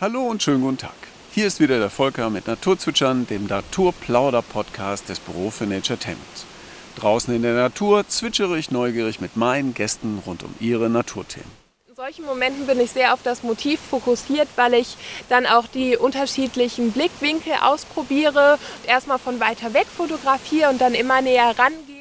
Hallo und schönen guten Tag. Hier ist wieder der Volker mit Naturzwitschern, dem Naturplauder-Podcast des Büro für Naturetainment. Draußen in der Natur zwitschere ich neugierig mit meinen Gästen rund um ihre Naturthemen. In solchen Momenten bin ich sehr auf das Motiv fokussiert, weil ich dann auch die unterschiedlichen Blickwinkel ausprobiere, erstmal von weiter weg fotografiere und dann immer näher rangehe.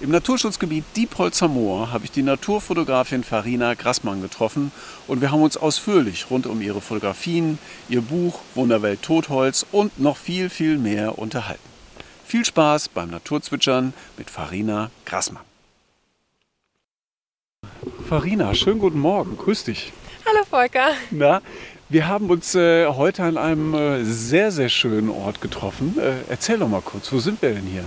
Im Naturschutzgebiet Diepholzer Moor habe ich die Naturfotografin Farina Grassmann getroffen und wir haben uns ausführlich rund um ihre Fotografien, ihr Buch Wunderwelt Totholz und noch viel, viel mehr unterhalten. Viel Spaß beim Naturzwitschern mit Farina Grassmann. Farina, schönen guten Morgen, grüß dich. Hallo Volker. Na, wir haben uns äh, heute an einem äh, sehr, sehr schönen Ort getroffen. Äh, erzähl doch mal kurz, wo sind wir denn hier?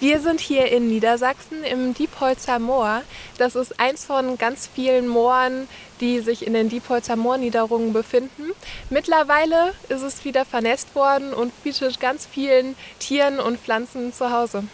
Wir sind hier in Niedersachsen im Diepholzer Moor. Das ist eins von ganz vielen Mooren, die sich in den Diepholzer Moorniederungen befinden. Mittlerweile ist es wieder vernässt worden und bietet ganz vielen Tieren und Pflanzen zu Hause.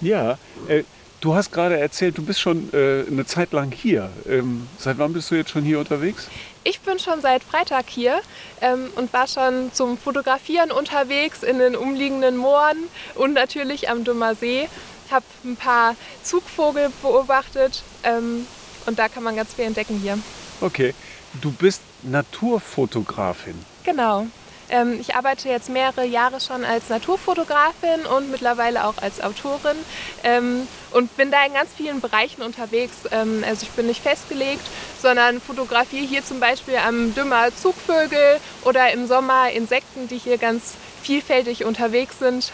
Ja, äh, du hast gerade erzählt, du bist schon äh, eine Zeit lang hier. Ähm, seit wann bist du jetzt schon hier unterwegs? Ich bin schon seit Freitag hier ähm, und war schon zum Fotografieren unterwegs in den umliegenden Mooren und natürlich am Dummer See. Habe ein paar Zugvogel beobachtet ähm, und da kann man ganz viel entdecken hier. Okay, du bist Naturfotografin. Genau. Ähm, ich arbeite jetzt mehrere Jahre schon als Naturfotografin und mittlerweile auch als Autorin ähm, und bin da in ganz vielen Bereichen unterwegs. Ähm, also ich bin nicht festgelegt, sondern fotografiere hier zum Beispiel am Dümmer Zugvögel oder im Sommer Insekten, die hier ganz vielfältig unterwegs sind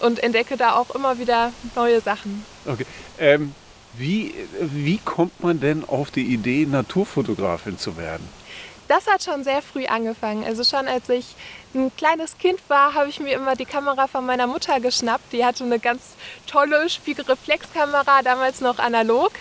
und entdecke da auch immer wieder neue Sachen. Okay. Ähm, wie, wie kommt man denn auf die Idee, Naturfotografin zu werden? Das hat schon sehr früh angefangen. Also schon als ich ein kleines Kind war, habe ich mir immer die Kamera von meiner Mutter geschnappt. Die hatte eine ganz tolle Spiegelreflexkamera, damals noch analog,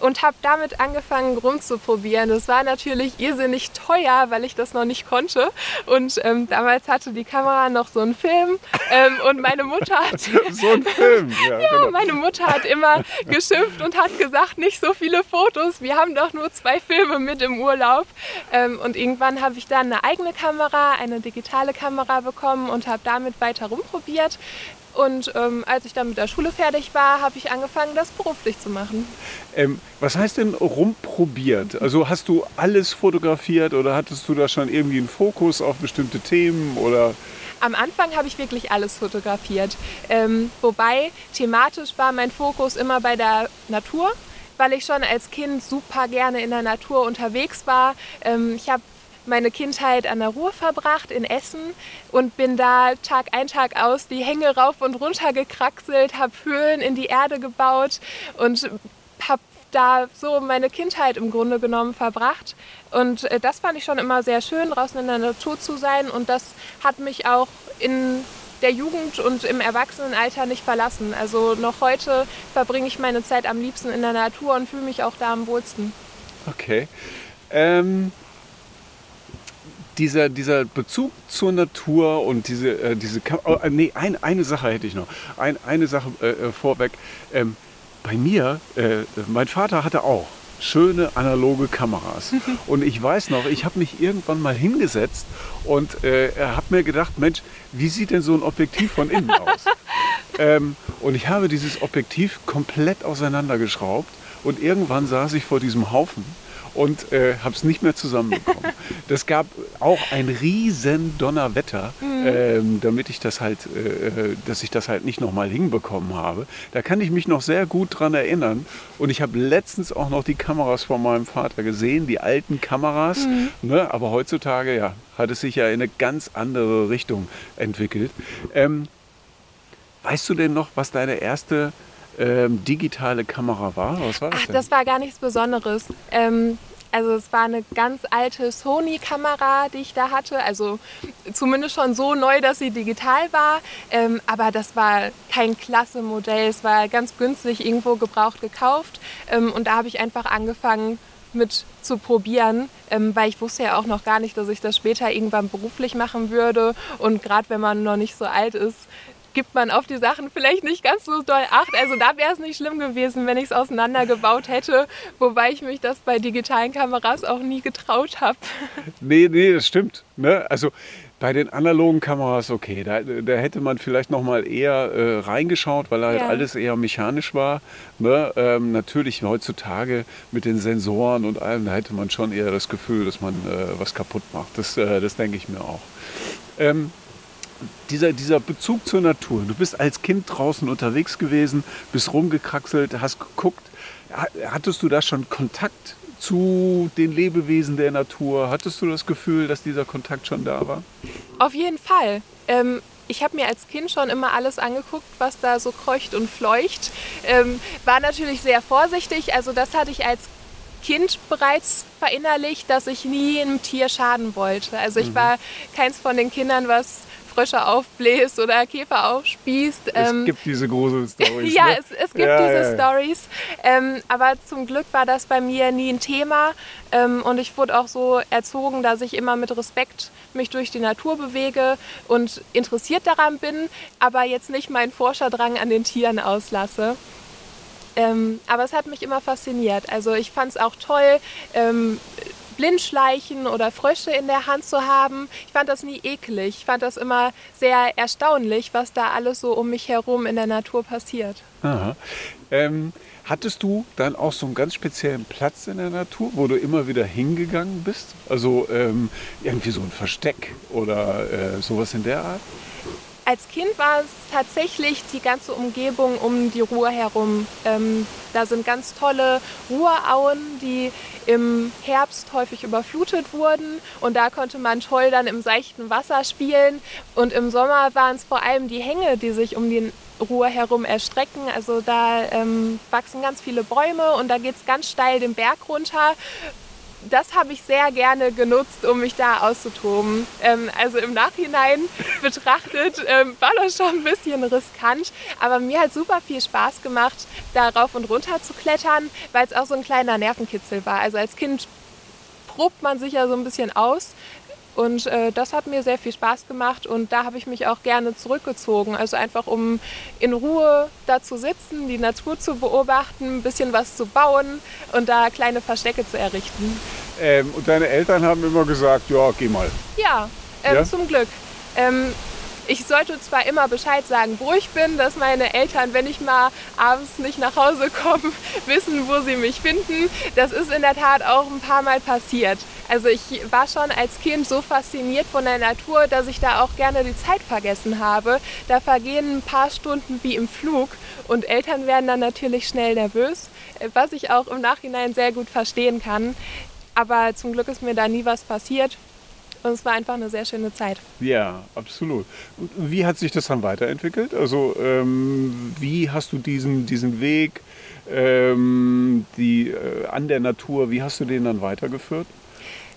und habe damit angefangen rumzuprobieren. Das war natürlich irrsinnig teuer, weil ich das noch nicht konnte. Und ähm, damals hatte die Kamera noch so einen Film. Ähm, und meine Mutter hat so einen Film. Ja, ja genau. meine Mutter hat immer geschimpft und hat gesagt, nicht so viele Fotos. Wir haben doch nur zwei Filme mit im Urlaub. Ähm, und irgendwann habe ich dann eine eigene Kamera, eine digitale Kamera bekommen und habe damit weiter rumprobiert. Und ähm, als ich dann mit der Schule fertig war, habe ich angefangen, das beruflich zu machen. Ähm, was heißt denn rumprobiert? Also hast du alles fotografiert oder hattest du da schon irgendwie einen Fokus auf bestimmte Themen oder? Am Anfang habe ich wirklich alles fotografiert. Ähm, wobei thematisch war mein Fokus immer bei der Natur, weil ich schon als Kind super gerne in der Natur unterwegs war. Ähm, ich habe meine Kindheit an der Ruhr verbracht in Essen und bin da Tag ein, Tag aus die Hänge rauf und runter gekraxelt, habe Höhlen in die Erde gebaut und habe da so meine Kindheit im Grunde genommen verbracht. Und äh, das fand ich schon immer sehr schön, draußen in der Natur zu sein. Und das hat mich auch in der Jugend und im Erwachsenenalter nicht verlassen. Also noch heute verbringe ich meine Zeit am liebsten in der Natur und fühle mich auch da am wohlsten. Okay. Ähm, dieser, dieser Bezug zur Natur und diese, äh, diese oh, äh, nee, ein, eine Sache hätte ich noch. Ein, eine Sache äh, äh vorweg. Ähm, bei mir, äh, mein Vater hatte auch schöne analoge Kameras. Und ich weiß noch, ich habe mich irgendwann mal hingesetzt und äh, habe mir gedacht, Mensch, wie sieht denn so ein Objektiv von innen aus? ähm, und ich habe dieses Objektiv komplett auseinandergeschraubt und irgendwann saß ich vor diesem Haufen und äh, habe es nicht mehr zusammenbekommen. Das gab auch ein riesen Donnerwetter, mhm. ähm, damit ich das halt, äh, dass ich das halt nicht nochmal hinbekommen habe. Da kann ich mich noch sehr gut dran erinnern. Und ich habe letztens auch noch die Kameras von meinem Vater gesehen, die alten Kameras. Mhm. Ne? Aber heutzutage, ja, hat es sich ja in eine ganz andere Richtung entwickelt. Ähm, weißt du denn noch, was deine erste ähm, digitale Kamera war? Was war das Ach, denn? das war gar nichts Besonderes. Ähm, also es war eine ganz alte Sony-Kamera, die ich da hatte. Also zumindest schon so neu, dass sie digital war. Ähm, aber das war kein klasse Modell. Es war ganz günstig irgendwo gebraucht gekauft. Ähm, und da habe ich einfach angefangen mit zu probieren, ähm, weil ich wusste ja auch noch gar nicht, dass ich das später irgendwann beruflich machen würde. Und gerade wenn man noch nicht so alt ist, gibt man auf die Sachen vielleicht nicht ganz so doll Acht. Also da wäre es nicht schlimm gewesen, wenn ich es auseinandergebaut hätte, wobei ich mich das bei digitalen Kameras auch nie getraut habe. Nee, nee, das stimmt. Ne? Also bei den analogen Kameras, okay, da, da hätte man vielleicht noch mal eher äh, reingeschaut, weil halt Ja. alles eher mechanisch war. Ne? Ähm, natürlich heutzutage mit den Sensoren und allem, da hätte man schon eher das Gefühl, dass man äh, was kaputt macht. Das, äh, das denke ich mir auch. Ähm, dieser, dieser Bezug zur Natur. Du bist als Kind draußen unterwegs gewesen, bist rumgekraxelt, hast geguckt. Ha- Hattest du da schon Kontakt zu den Lebewesen der Natur? Hattest du das Gefühl, dass dieser Kontakt schon da war? Auf jeden Fall. Ähm, ich habe mir als Kind schon immer alles angeguckt, was da so kreucht und fleucht. Ähm, war natürlich sehr vorsichtig. Also das hatte ich als Kind bereits verinnerlicht, dass ich nie einem Tier schaden wollte. Also ich war keins von den Kindern, was Frösche aufbläst oder Käfer aufspießt. Ähm, es gibt diese Gruselstories. ja, ne? es, es gibt Ja, diese ja, ja. Stories, ähm, aber zum Glück war das bei mir nie ein Thema ähm, und ich wurde auch so erzogen, dass ich immer mit Respekt mich durch die Natur bewege und interessiert daran bin, aber jetzt nicht meinen Forscherdrang an den Tieren auslasse. Ähm, aber es hat mich immer fasziniert. Also ich fand es auch toll, ähm, Blindschleichen oder Frösche in der Hand zu haben. Ich fand das nie eklig. Ich fand das immer sehr erstaunlich, was da alles so um mich herum in der Natur passiert. Aha. Ähm, hattest du dann auch so einen ganz speziellen Platz in der Natur, wo du immer wieder hingegangen bist? Also ähm, irgendwie so ein Versteck oder äh, sowas in der Art? Als Kind war es tatsächlich die ganze Umgebung um die Ruhr herum. Ähm, da sind ganz tolle Ruhrauen, die im Herbst häufig überflutet wurden. Und da konnte man toll dann im seichten Wasser spielen. Und im Sommer waren es vor allem die Hänge, die sich um die Ruhr herum erstrecken. Also da ähm, wachsen ganz viele Bäume und da geht es ganz steil den Berg runter das habe ich sehr gerne genutzt, um mich da auszutoben. Ähm, also im Nachhinein betrachtet ähm, war das schon ein bisschen riskant, aber mir hat super viel Spaß gemacht, da rauf und runter zu klettern, weil es auch so ein kleiner Nervenkitzel war. Also als Kind probt man sich ja so ein bisschen aus. Und äh, das hat mir sehr viel Spaß gemacht und da habe ich mich auch gerne zurückgezogen. Also einfach um in Ruhe da zu sitzen, die Natur zu beobachten, ein bisschen was zu bauen und da kleine Verstecke zu errichten. Ähm, und deine Eltern haben immer gesagt, ja, geh mal. Ja, ähm, Ja? zum Glück. Ähm, ich sollte zwar immer Bescheid sagen, wo ich bin, dass meine Eltern, wenn ich mal abends nicht nach Hause komme, wissen, wo sie mich finden. Das ist in der Tat auch ein paar Mal passiert. Also ich war schon als Kind so fasziniert von der Natur, dass ich da auch gerne die Zeit vergessen habe. Da vergehen ein paar Stunden wie im Flug und Eltern werden dann natürlich schnell nervös, was ich auch im Nachhinein sehr gut verstehen kann. Aber zum Glück ist mir da nie was passiert. Und es war einfach eine sehr schöne Zeit. Ja, absolut. Wie hat sich das dann weiterentwickelt? Also ähm, wie hast du diesen, diesen Weg ähm, die, äh, an der Natur, wie hast du den dann weitergeführt?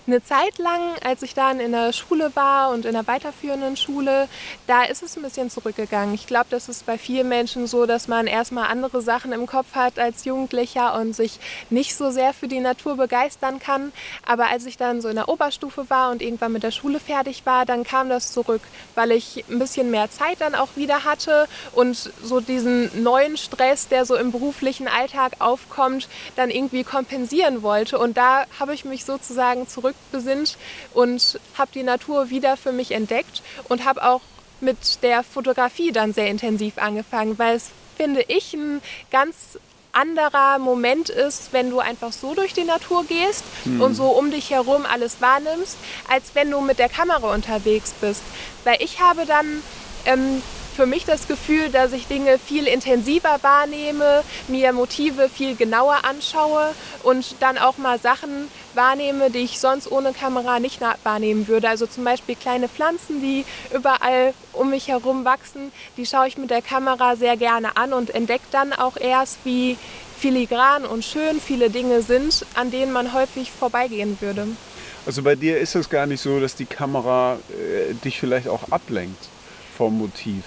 Eine Zeit lang, als ich dann in der Schule war und in der weiterführenden Schule, da ist es ein bisschen zurückgegangen. Ich glaube, das ist bei vielen Menschen so, dass man erstmal andere Sachen im Kopf hat als Jugendlicher und sich nicht so sehr für die Natur begeistern kann. Aber als ich dann so in der Oberstufe war und irgendwann mit der Schule fertig war, dann kam das zurück, weil ich ein bisschen mehr Zeit dann auch wieder hatte und so diesen neuen Stress, der so im beruflichen Alltag aufkommt, dann irgendwie kompensieren wollte. Und da habe ich mich sozusagen zurückbesinnt und habe die Natur wieder für mich entdeckt und habe auch mit der Fotografie dann sehr intensiv angefangen, weil es, finde ich, ein ganz anderer Moment ist, wenn du einfach so durch die Natur gehst und so um dich herum alles wahrnimmst, als wenn du mit der Kamera unterwegs bist. Weil ich habe dann ähm, für mich das Gefühl, dass ich Dinge viel intensiver wahrnehme, mir Motive viel genauer anschaue und dann auch mal Sachen wahrnehme, die ich sonst ohne Kamera nicht wahrnehmen würde. Also zum Beispiel kleine Pflanzen, die überall um mich herum wachsen, die schaue ich mit der Kamera sehr gerne an und entdecke dann auch erst, wie filigran und schön viele Dinge sind, an denen man häufig vorbeigehen würde. Also bei dir ist es gar nicht so, dass die Kamera äh, dich vielleicht auch ablenkt vom Motiv.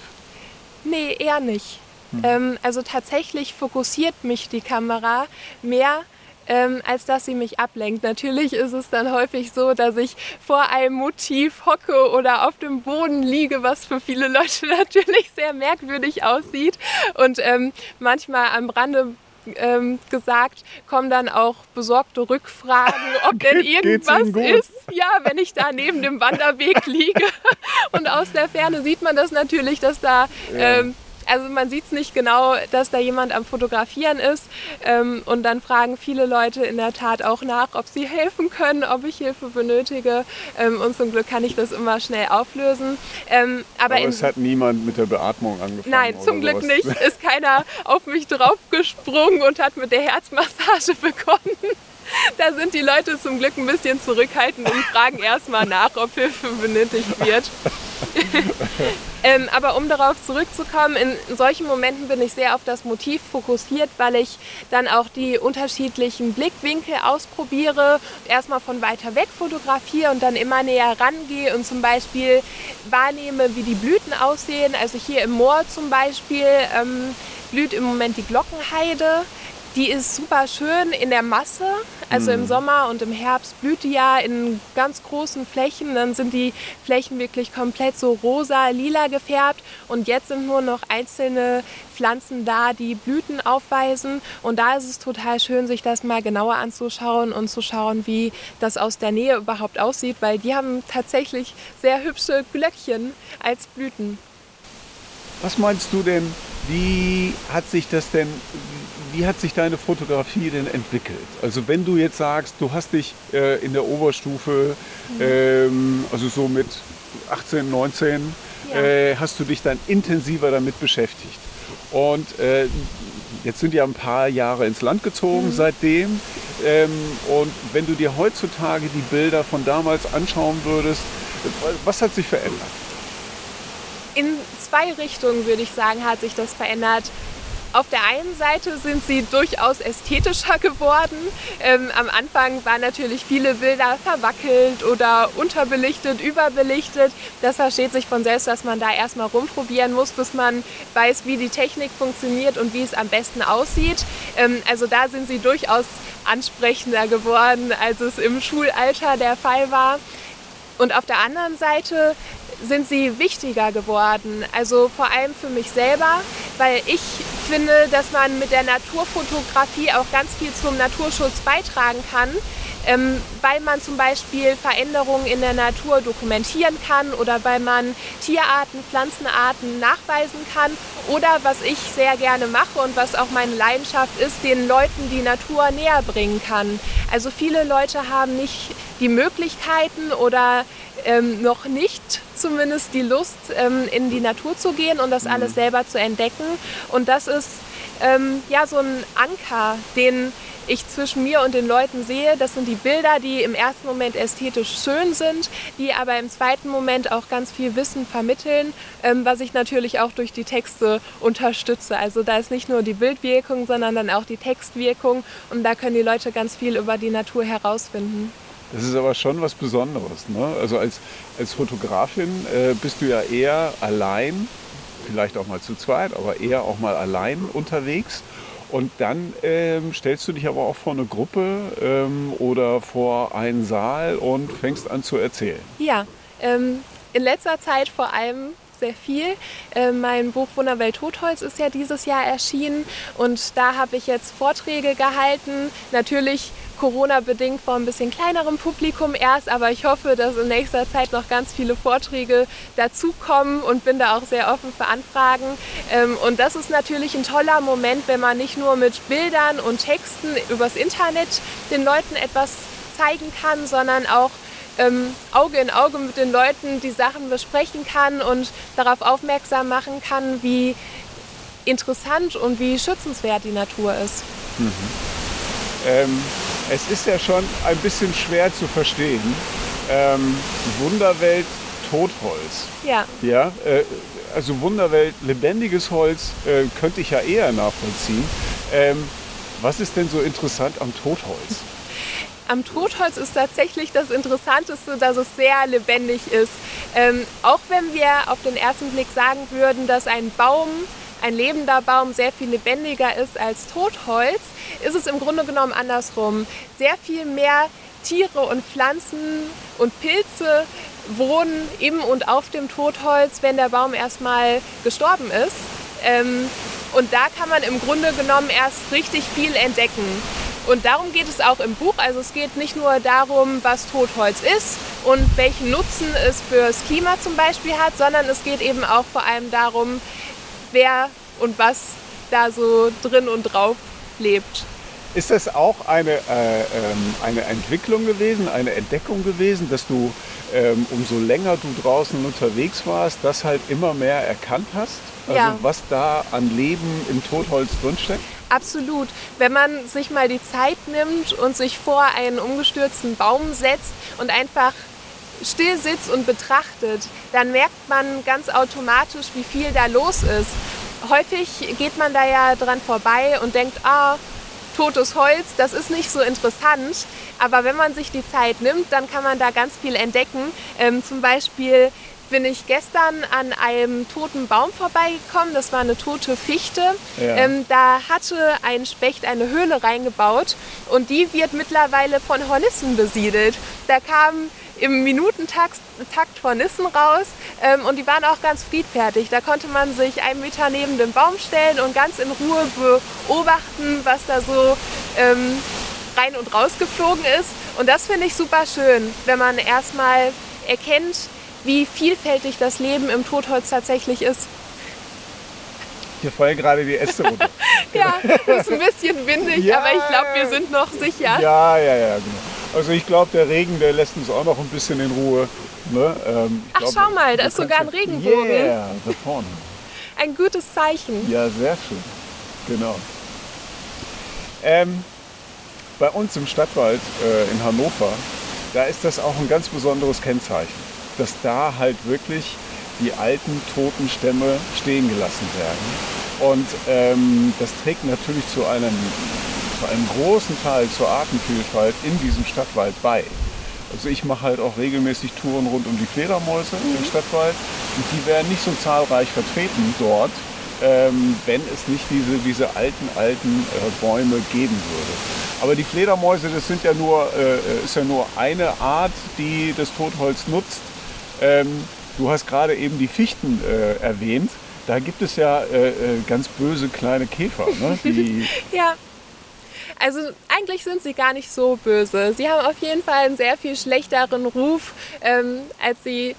Nee, eher nicht. Ähm, also tatsächlich fokussiert mich die Kamera mehr ähm, als dass sie mich ablenkt. Natürlich ist es dann häufig so, dass ich vor einem Motiv hocke oder auf dem Boden liege, was für viele Leute natürlich sehr merkwürdig aussieht. Und ähm, manchmal am Rande ähm, gesagt, kommen dann auch besorgte Rückfragen, ob denn irgendwas ist. Ja, wenn ich da neben dem Wanderweg liege. Und aus der Ferne sieht man das natürlich, dass da ähm, also man sieht es nicht genau, dass da jemand am Fotografieren ist. Ähm, und dann fragen viele Leute in der Tat auch nach, ob sie helfen können, ob ich Hilfe benötige. Ähm, und zum Glück kann ich das immer schnell auflösen. Ähm, aber, aber es hat niemand mit der Beatmung angefangen. Nein, zum Glück sowas. nicht. Ist keiner auf mich draufgesprungen und hat mit der Herzmassage begonnen. Da sind die Leute zum Glück ein bisschen zurückhaltend und fragen erstmal nach, ob Hilfe benötigt wird. ähm, aber um darauf zurückzukommen, in solchen Momenten bin ich sehr auf das Motiv fokussiert, weil ich dann auch die unterschiedlichen Blickwinkel ausprobiere, erstmal von weiter weg fotografiere und dann immer näher rangehe und zum Beispiel wahrnehme, wie die Blüten aussehen. Also hier im Moor zum Beispiel ähm, blüht im Moment die Glockenheide. Die ist super schön in der Masse. Also mhm. im Sommer und im Herbst blüht die ja in ganz großen Flächen. Dann sind die Flächen wirklich komplett so rosa, lila gefärbt. Und jetzt sind nur noch einzelne Pflanzen da, die Blüten aufweisen. Und da ist es total schön, sich das mal genauer anzuschauen und zu schauen, wie das aus der Nähe überhaupt aussieht, weil die haben tatsächlich sehr hübsche Glöckchen als Blüten. Was meinst du denn, wie hat sich das denn, wie hat sich deine Fotografie denn entwickelt? Also wenn du jetzt sagst, du hast dich äh, in der Oberstufe, mhm. ähm, also so mit 18, 19, ja. äh, hast du dich dann intensiver damit beschäftigt. Und äh, jetzt sind ja ein paar Jahre ins Land gezogen mhm. seitdem. Ähm, und wenn du dir heutzutage die Bilder von damals anschauen würdest, was hat sich verändert? In zwei Richtungen würde ich sagen, hat sich das verändert. Auf der einen Seite sind sie durchaus ästhetischer geworden. Ähm, am Anfang waren natürlich viele Bilder verwackelt oder unterbelichtet, überbelichtet. Das versteht sich von selbst, dass man da erstmal rumprobieren muss, bis man weiß, wie die Technik funktioniert und wie es am besten aussieht. Ähm, also da sind sie durchaus ansprechender geworden, als es im Schulalter der Fall war. Und auf der anderen Seite sind sie wichtiger geworden. Also vor allem für mich selber, weil ich finde, dass man mit der Naturfotografie auch ganz viel zum Naturschutz beitragen kann, ähm, weil man zum Beispiel Veränderungen in der Natur dokumentieren kann oder weil man Tierarten, Pflanzenarten nachweisen kann oder was ich sehr gerne mache und was auch meine Leidenschaft ist, den Leuten die Natur näher bringen kann. Also viele Leute haben nicht die Möglichkeiten oder ähm, noch nicht zumindest die Lust, ähm, in die Natur zu gehen und das mhm. alles selber zu entdecken. Und das ist ähm, ja so ein Anker, den ich zwischen mir und den Leuten sehe. Das sind die Bilder, die im ersten Moment ästhetisch schön sind, die aber im zweiten Moment auch ganz viel Wissen vermitteln, ähm, was ich natürlich auch durch die Texte unterstütze. Also da ist nicht nur die Bildwirkung, sondern dann auch die Textwirkung und da können die Leute ganz viel über die Natur herausfinden. Das ist aber schon was Besonderes. Ne? Also als, als Fotografin äh, bist du ja eher allein, vielleicht auch mal zu zweit, aber eher auch mal allein unterwegs. Und dann ähm, stellst du dich aber auch vor eine Gruppe ähm, oder vor einen Saal und fängst an zu erzählen. Ja, ähm, in letzter Zeit vor allem sehr viel. Äh, mein Buch Wunderwelt Totholz ist ja dieses Jahr erschienen und da habe ich jetzt Vorträge gehalten. Natürlich Corona-bedingt vor ein bisschen kleinerem Publikum erst, aber ich hoffe, dass in nächster Zeit noch ganz viele Vorträge dazukommen und bin da auch sehr offen für Anfragen. Ähm, und das ist natürlich ein toller Moment, wenn man nicht nur mit Bildern und Texten übers Internet den Leuten etwas zeigen kann, sondern auch ähm, Auge in Auge mit den Leuten die Sachen besprechen kann und darauf aufmerksam machen kann, wie interessant und wie schützenswert die Natur ist. Mhm. Ähm, es ist ja schon ein bisschen schwer zu verstehen. Ähm, Wunderwelt Totholz. Ja. Ja, äh, also Wunderwelt lebendiges Holz äh, könnte ich ja eher nachvollziehen. Ähm, was ist denn so interessant am Totholz? Am Totholz ist tatsächlich das Interessanteste, dass es sehr lebendig ist. Ähm, auch wenn wir auf den ersten Blick sagen würden, dass ein Baum ein lebender Baum sehr viel lebendiger ist als Totholz, ist es im Grunde genommen andersrum. Sehr viel mehr Tiere und Pflanzen und Pilze wohnen im und auf dem Totholz, wenn der Baum erstmal gestorben ist. Ähm, und da kann man im Grunde genommen erst richtig viel entdecken. Und darum geht es auch im Buch. Also es geht nicht nur darum, was Totholz ist und welchen Nutzen es fürs Klima zum Beispiel hat, sondern es geht eben auch vor allem darum, wer und was da so drin und drauf lebt. Ist das auch eine, äh, ähm, eine Entwicklung gewesen, eine Entdeckung gewesen, dass du ähm, umso länger du draußen unterwegs warst, das halt immer mehr erkannt hast? Also Ja. was da an Leben im Totholz drinsteckt? Absolut. Wenn man sich mal die Zeit nimmt und sich vor einen umgestürzten Baum setzt und einfach still sitzt und betrachtet, dann merkt man ganz automatisch, wie viel da los ist. Häufig geht man da ja dran vorbei und denkt, ah, totes Holz, das ist nicht so interessant. Aber wenn man sich die Zeit nimmt, dann kann man da ganz viel entdecken. Ähm, zum Beispiel bin ich gestern an einem toten Baum vorbeigekommen. Das war eine tote Fichte. Ja. Ähm, da hatte ein Specht eine Höhle reingebaut und die wird mittlerweile von Hornissen besiedelt. Da kamen im Minutentakt Takt Hornissen raus ähm, und die waren auch ganz friedfertig. Da konnte man sich einen Meter neben den Baum stellen und ganz in Ruhe beobachten, was da so ähm, rein und raus geflogen ist. Und das finde ich super schön, wenn man erstmal erkennt, wie vielfältig das Leben im Totholz tatsächlich ist. Hier fallen gerade die Äste runter. Ja, ist ein bisschen windig, Ja. aber ich glaube, wir sind noch sicher. ja, ja, ja, genau. Also ich glaube, der Regen, der lässt uns auch noch ein bisschen in Ruhe. Ne? Ähm, Ach, glaub, schau mal, da ist sogar ein ja- Regenbogen. Yeah, da vorne. Ein gutes Zeichen. Ja, sehr schön. Genau. Ähm, bei uns im Stadtwald äh, in Hannover, da ist das auch ein ganz besonderes Kennzeichen, dass da halt wirklich die alten toten Stämme stehen gelassen werden. Und ähm, das trägt natürlich zu einem, zu einem großen Teil zur Artenvielfalt in diesem Stadtwald bei. Also ich mache halt auch regelmäßig Touren rund um die Fledermäuse im Stadtwald und die wären nicht so zahlreich vertreten dort, ähm, wenn es nicht diese, diese alten, alten äh, Bäume geben würde. Aber die Fledermäuse, das sind ja nur, äh, ist ja nur eine Art, die das Totholz nutzt. Ähm, du hast gerade eben die Fichten äh, erwähnt. Da gibt es ja äh, äh, ganz böse kleine Käfer, ne? die Ja. Also eigentlich sind sie gar nicht so böse. Sie haben auf jeden Fall einen sehr viel schlechteren Ruf, ähm, als sie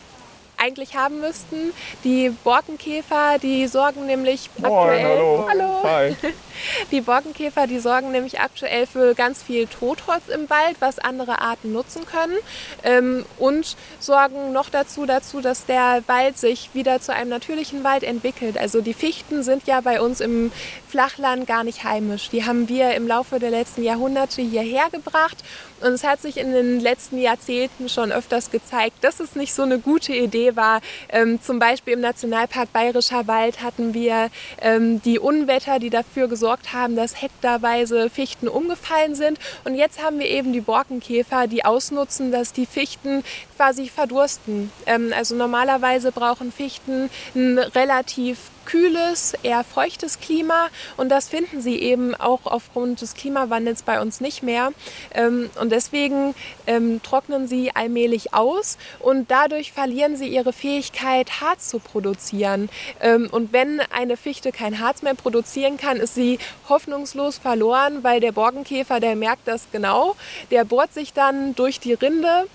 eigentlich haben müssten. Die Borkenkäfer, die sorgen nämlich Moin, aktuell. hallo. Hallo. Hi. Die Borkenkäfer, die sorgen nämlich aktuell für ganz viel Totholz im Wald, was andere Arten nutzen können. Ähm, und sorgen noch dazu, dazu, dass der Wald sich wieder zu einem natürlichen Wald entwickelt. Also die Fichten sind ja bei uns im Flachland gar nicht heimisch. Die haben wir im Laufe der letzten Jahrhunderte hierher gebracht. Und es hat sich in den letzten Jahrzehnten schon öfters gezeigt, dass es nicht so eine gute Idee war. Ähm, zum Beispiel im Nationalpark Bayerischer Wald hatten wir ähm, die Unwetter, die dafür gesorgt haben, dass hektarweise Fichten umgefallen sind. Und jetzt haben wir eben die Borkenkäfer, die ausnutzen, dass die Fichten quasi verdursten. Ähm, also normalerweise brauchen Fichten ein relativ kühles, eher feuchtes Klima und das finden sie eben auch aufgrund des Klimawandels bei uns nicht mehr. Ähm, und deswegen ähm, trocknen sie allmählich aus und dadurch verlieren sie ihre Fähigkeit, Harz zu produzieren. Ähm, und wenn eine Fichte kein Harz mehr produzieren kann, ist sie hoffnungslos verloren, weil der Borkenkäfer, der merkt das genau. Der bohrt sich dann durch die Rinde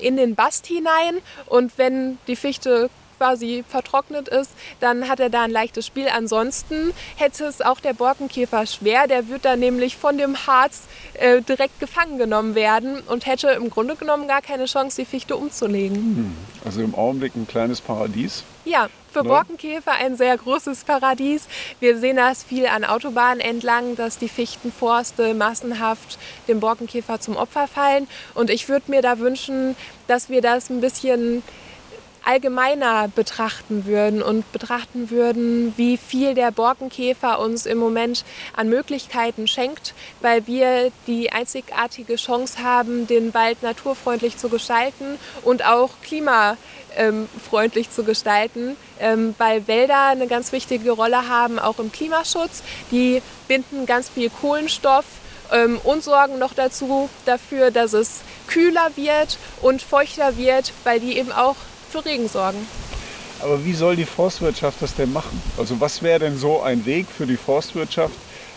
in den Bast hinein. Und wenn die Fichte quasi vertrocknet ist, dann hat er da ein leichtes Spiel. Ansonsten hätte es auch der Borkenkäfer schwer. Der wird dann nämlich von dem Harz äh, direkt gefangen genommen werden und hätte im Grunde genommen gar keine Chance, die Fichte umzulegen. Also im Augenblick ein kleines Paradies. Ja, für Ne? Borkenkäfer ein sehr großes Paradies. Wir sehen das viel an Autobahnen entlang, dass die Fichtenforste massenhaft dem Borkenkäfer zum Opfer fallen. Und ich würde mir da wünschen, dass wir das ein bisschen allgemeiner betrachten würden und betrachten würden, wie viel der Borkenkäfer uns im Moment an Möglichkeiten schenkt, weil wir die einzigartige Chance haben, den Wald naturfreundlich zu gestalten und auch Klima ähm, freundlich zu gestalten, ähm, weil Wälder eine ganz wichtige Rolle haben, auch im Klimaschutz. Die binden ganz viel Kohlenstoff ähm, und sorgen noch dazu dafür, dass es kühler wird und feuchter wird, weil die eben auch für Regen sorgen. Aber wie soll die Forstwirtschaft das denn machen? Also was wäre denn so ein Weg für die Forstwirtschaft,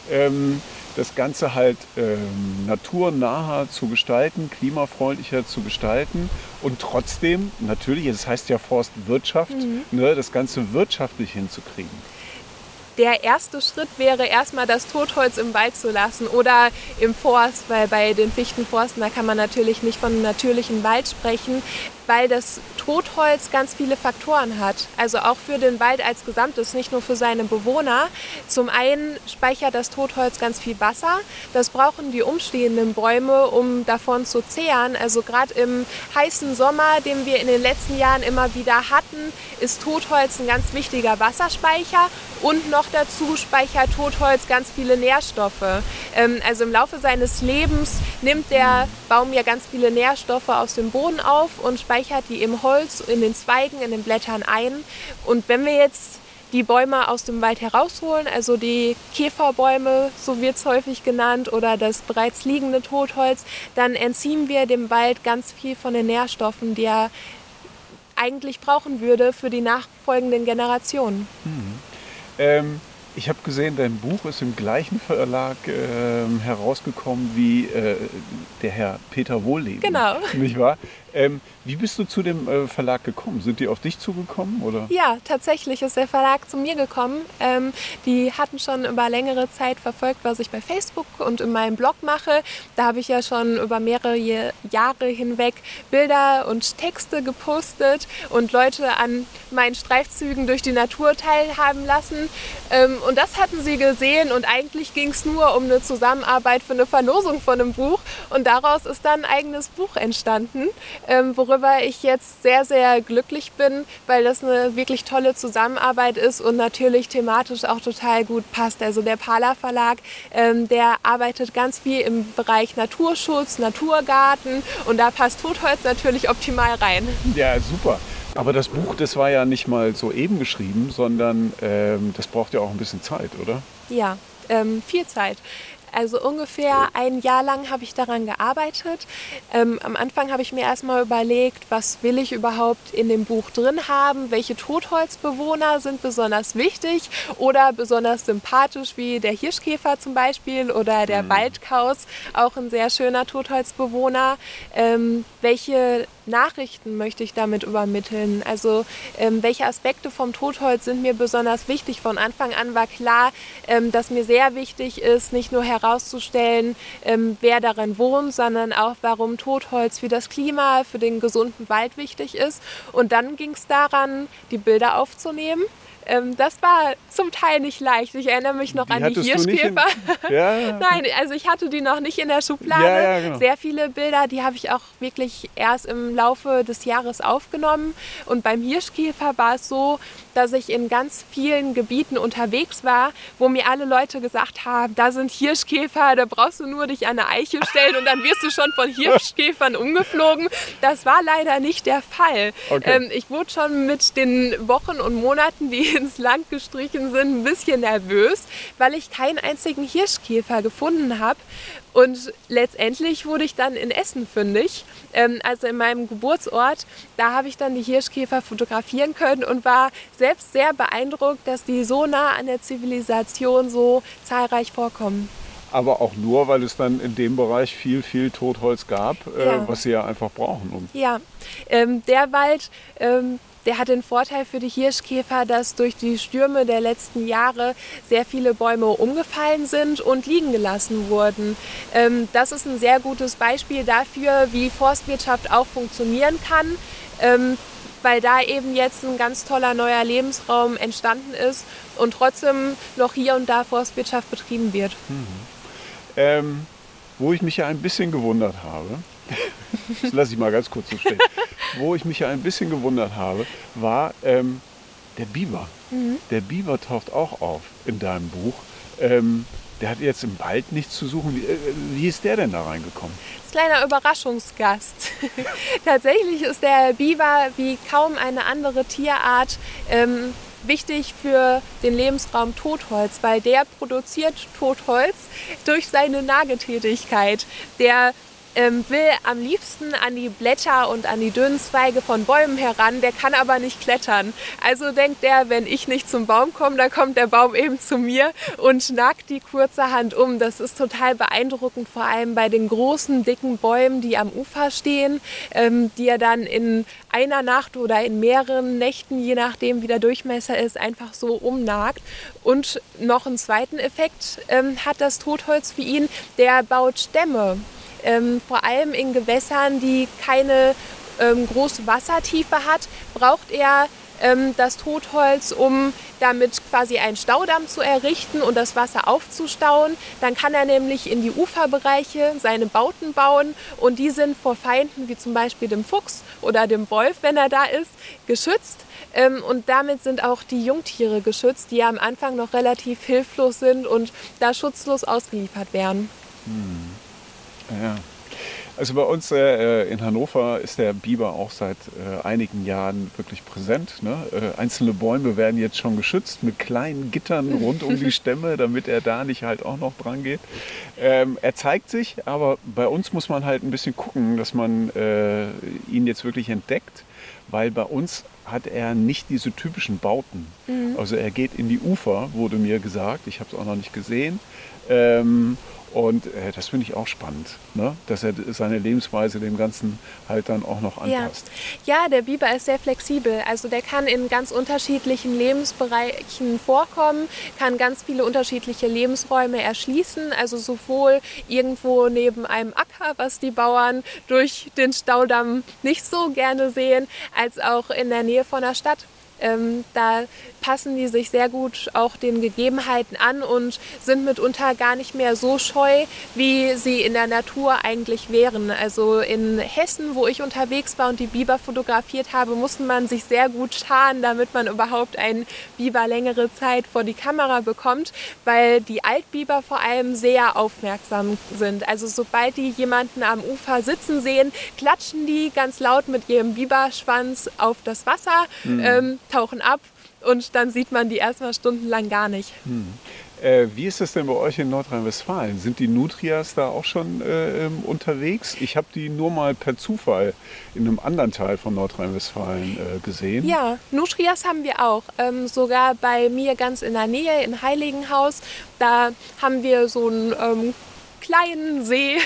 ähm, das Ganze halt ähm, naturnaher zu gestalten, klimafreundlicher zu gestalten und trotzdem, natürlich, es heißt ja Forstwirtschaft, mhm. ne, das Ganze wirtschaftlich hinzukriegen der erste Schritt wäre erstmal das Totholz im Wald zu lassen oder im Forst, weil bei den Fichtenforsten, da kann man natürlich nicht von einem natürlichen Wald sprechen weil das Totholz ganz viele Faktoren hat. Also auch für den Wald als Gesamtes, nicht nur für seine Bewohner. Zum einen speichert das Totholz ganz viel Wasser. Das brauchen die umstehenden Bäume, um davon zu zehren. Also gerade im heißen Sommer, den wir in den letzten Jahren immer wieder hatten, ist Totholz ein ganz wichtiger Wasserspeicher. Und noch dazu speichert Totholz ganz viele Nährstoffe. Ähm, also im Laufe seines Lebens nimmt der Baum ja ganz viele Nährstoffe aus dem Boden auf und speichert speichert die im Holz, in den Zweigen, in den Blättern ein. Und wenn wir jetzt die Bäume aus dem Wald herausholen, also die Käferbäume, so wird es häufig genannt, oder das bereits liegende Totholz, dann entziehen wir dem Wald ganz viel von den Nährstoffen, die er eigentlich brauchen würde für die nachfolgenden Generationen. Mhm. Ähm, ich habe gesehen, dein Buch ist im gleichen Verlag äh, herausgekommen wie äh, der Herr Peter Wohlleben. Genau. Nicht wahr? Ähm, wie bist du zu dem äh, Verlag gekommen? Sind die auf dich zugekommen? Oder? Ja, tatsächlich ist der Verlag zu mir gekommen. Ähm, die hatten schon über längere Zeit verfolgt, was ich bei Facebook und in meinem Blog mache. Da habe ich ja schon über mehrere Jahre hinweg Bilder und Texte gepostet und Leute an meinen Streifzügen durch die Natur teilhaben lassen. Ähm, und das hatten sie gesehen und eigentlich ging es nur um eine Zusammenarbeit für eine Verlosung von einem Buch. Und daraus ist dann ein eigenes Buch entstanden worüber ich jetzt sehr, sehr glücklich bin, weil das eine wirklich tolle Zusammenarbeit ist und natürlich thematisch auch total gut passt. Also der Pala Verlag, ähm, der arbeitet ganz viel im Bereich Naturschutz, Naturgarten und da passt Totholz natürlich optimal rein. Ja, super. Aber das Buch, das war ja nicht mal so eben geschrieben, sondern ähm, das braucht ja auch ein bisschen Zeit, oder? Ja, ähm, viel Zeit. Also ungefähr ein Jahr lang habe ich daran gearbeitet. Ähm, am Anfang habe ich mir erstmal überlegt, was will ich überhaupt in dem Buch drin haben, welche Totholzbewohner sind besonders wichtig oder besonders sympathisch, wie der Hirschkäfer zum Beispiel oder der mhm. Waldkauz, auch ein sehr schöner Totholzbewohner. Ähm, welche Nachrichten möchte ich damit übermitteln? Also ähm, welche Aspekte vom Totholz sind mir besonders wichtig? Von Anfang an war klar, ähm, dass mir sehr wichtig ist, nicht nur herauszustellen, ähm, wer darin wohnt, sondern auch, warum Totholz für das Klima, für den gesunden Wald wichtig ist. Und dann ging es daran, die Bilder aufzunehmen. Ähm, das war zum Teil nicht leicht. Ich erinnere mich noch die an die Hirschkäfer. Ja. Nein, also ich hatte die noch nicht in der Schublade. Ja, ja, genau. Sehr viele Bilder, die habe ich auch wirklich erst im Laufe des Jahres aufgenommen. Und beim Hirschkäfer war es so, dass ich in ganz vielen Gebieten unterwegs war, wo mir alle Leute gesagt haben, da sind Hirschkäfer, da brauchst du nur dich an eine Eiche stellen und dann wirst du schon von Hirschkäfern umgeflogen. Das war leider nicht der Fall. Okay. Ähm, ich wurde schon mit den Wochen und Monaten, die ins Land gestrichen sind, ein bisschen nervös, weil ich keinen einzigen Hirschkäfer gefunden habe. Und letztendlich wurde ich dann in Essen fündig, ähm, also in meinem Geburtsort. Da habe ich dann die Hirschkäfer fotografieren können und war selbst sehr beeindruckt, dass die so nah an der Zivilisation so zahlreich vorkommen aber auch nur, weil es dann in dem Bereich viel, viel Totholz gab, äh, ja. äh, was sie ja einfach brauchen. Um ja, ähm, der Wald, ähm, der hat den Vorteil für die Hirschkäfer, dass durch die Stürme der letzten Jahre sehr viele Bäume umgefallen sind und liegen gelassen wurden. Ähm, das ist ein sehr gutes Beispiel dafür, wie Forstwirtschaft auch funktionieren kann. Ähm, weil da eben jetzt ein ganz toller neuer Lebensraum entstanden ist und trotzdem noch hier und da Forstwirtschaft betrieben wird. Mhm. Ähm, wo ich mich ja ein bisschen gewundert habe, das lasse ich mal ganz kurz so stehen. Wo ich mich ja ein bisschen gewundert habe, war ähm, der Biber. Mhm. Der Biber taucht auch auf in deinem Buch. Ähm, der hat jetzt im Wald nichts zu suchen. Wie, äh, wie ist der denn da reingekommen? Das kleiner Überraschungsgast. Tatsächlich ist der Biber wie kaum eine andere Tierart ähm, wichtig für den Lebensraum Totholz, weil der produziert Totholz durch seine Nagetätigkeit. Der ähm, will am liebsten an die Blätter und an die dünnen Zweige von Bäumen heran, der kann aber nicht klettern. Also denkt er, wenn ich nicht zum Baum komme, dann kommt der Baum eben zu mir und nagt die kurzerhand um. Das ist total beeindruckend, vor allem bei den großen, dicken Bäumen, die am Ufer stehen, ähm, die er dann in einer Nacht oder in mehreren Nächten, je nachdem wie der Durchmesser ist, einfach so umnagt. Und noch einen zweiten Effekt ähm, hat das Totholz für ihn, der baut Stämme ähm, vor allem in Gewässern, die keine ähm, große Wassertiefe hat, braucht er ähm, das Totholz, um damit quasi einen Staudamm zu errichten und das Wasser aufzustauen. Dann kann er nämlich in die Uferbereiche seine Bauten bauen und die sind vor Feinden wie zum Beispiel dem Fuchs oder dem Wolf, wenn er da ist, geschützt. Ähm, und damit sind auch die Jungtiere geschützt, die ja am Anfang noch relativ hilflos sind und da schutzlos ausgeliefert werden. Hm. Ja. Also bei uns äh, in Hannover ist der Biber auch seit äh, einigen Jahren wirklich präsent. Ne? Äh, einzelne Bäume werden jetzt schon geschützt mit kleinen Gittern rund um die Stämme, damit er da nicht halt auch noch dran geht. Ähm, er zeigt sich, aber bei uns muss man halt ein bisschen gucken, dass man äh, ihn jetzt wirklich entdeckt, weil bei uns hat er nicht diese typischen Bauten. Mhm. Also er geht in die Ufer, wurde mir gesagt. Ich habe es auch noch nicht gesehen. Ähm, und äh, das finde ich auch spannend, ne? dass er seine Lebensweise dem Ganzen halt dann auch noch anpasst. Ja. ja, der Biber ist sehr flexibel. Also der kann in ganz unterschiedlichen Lebensbereichen vorkommen, kann ganz viele unterschiedliche Lebensräume erschließen. Also sowohl irgendwo neben einem Acker, was die Bauern durch den Staudamm nicht so gerne sehen, als auch in der Nähe von der Stadt. Ähm, da passen die sich sehr gut auch den Gegebenheiten an und sind mitunter gar nicht mehr so scheu, wie sie in der Natur eigentlich wären. Also in Hessen, wo ich unterwegs war und die Biber fotografiert habe, musste man sich sehr gut scharen, damit man überhaupt einen Biber längere Zeit vor die Kamera bekommt, weil die Altbiber vor allem sehr aufmerksam sind. Also sobald die jemanden am Ufer sitzen sehen, klatschen die ganz laut mit ihrem Biberschwanz auf das Wasser. Mhm. Ähm, tauchen ab und dann sieht man die erstmal stundenlang gar nicht. Hm. Äh, wie ist das denn bei euch in Nordrhein-Westfalen? Sind die Nutrias da auch schon äh, ähm, unterwegs? Ich habe die nur mal per Zufall in einem anderen Teil von Nordrhein-Westfalen äh, gesehen. Ja, Nutrias haben wir auch. Ähm, sogar bei mir ganz in der Nähe in Heiligenhaus. Da haben wir so ein ähm, kleinen See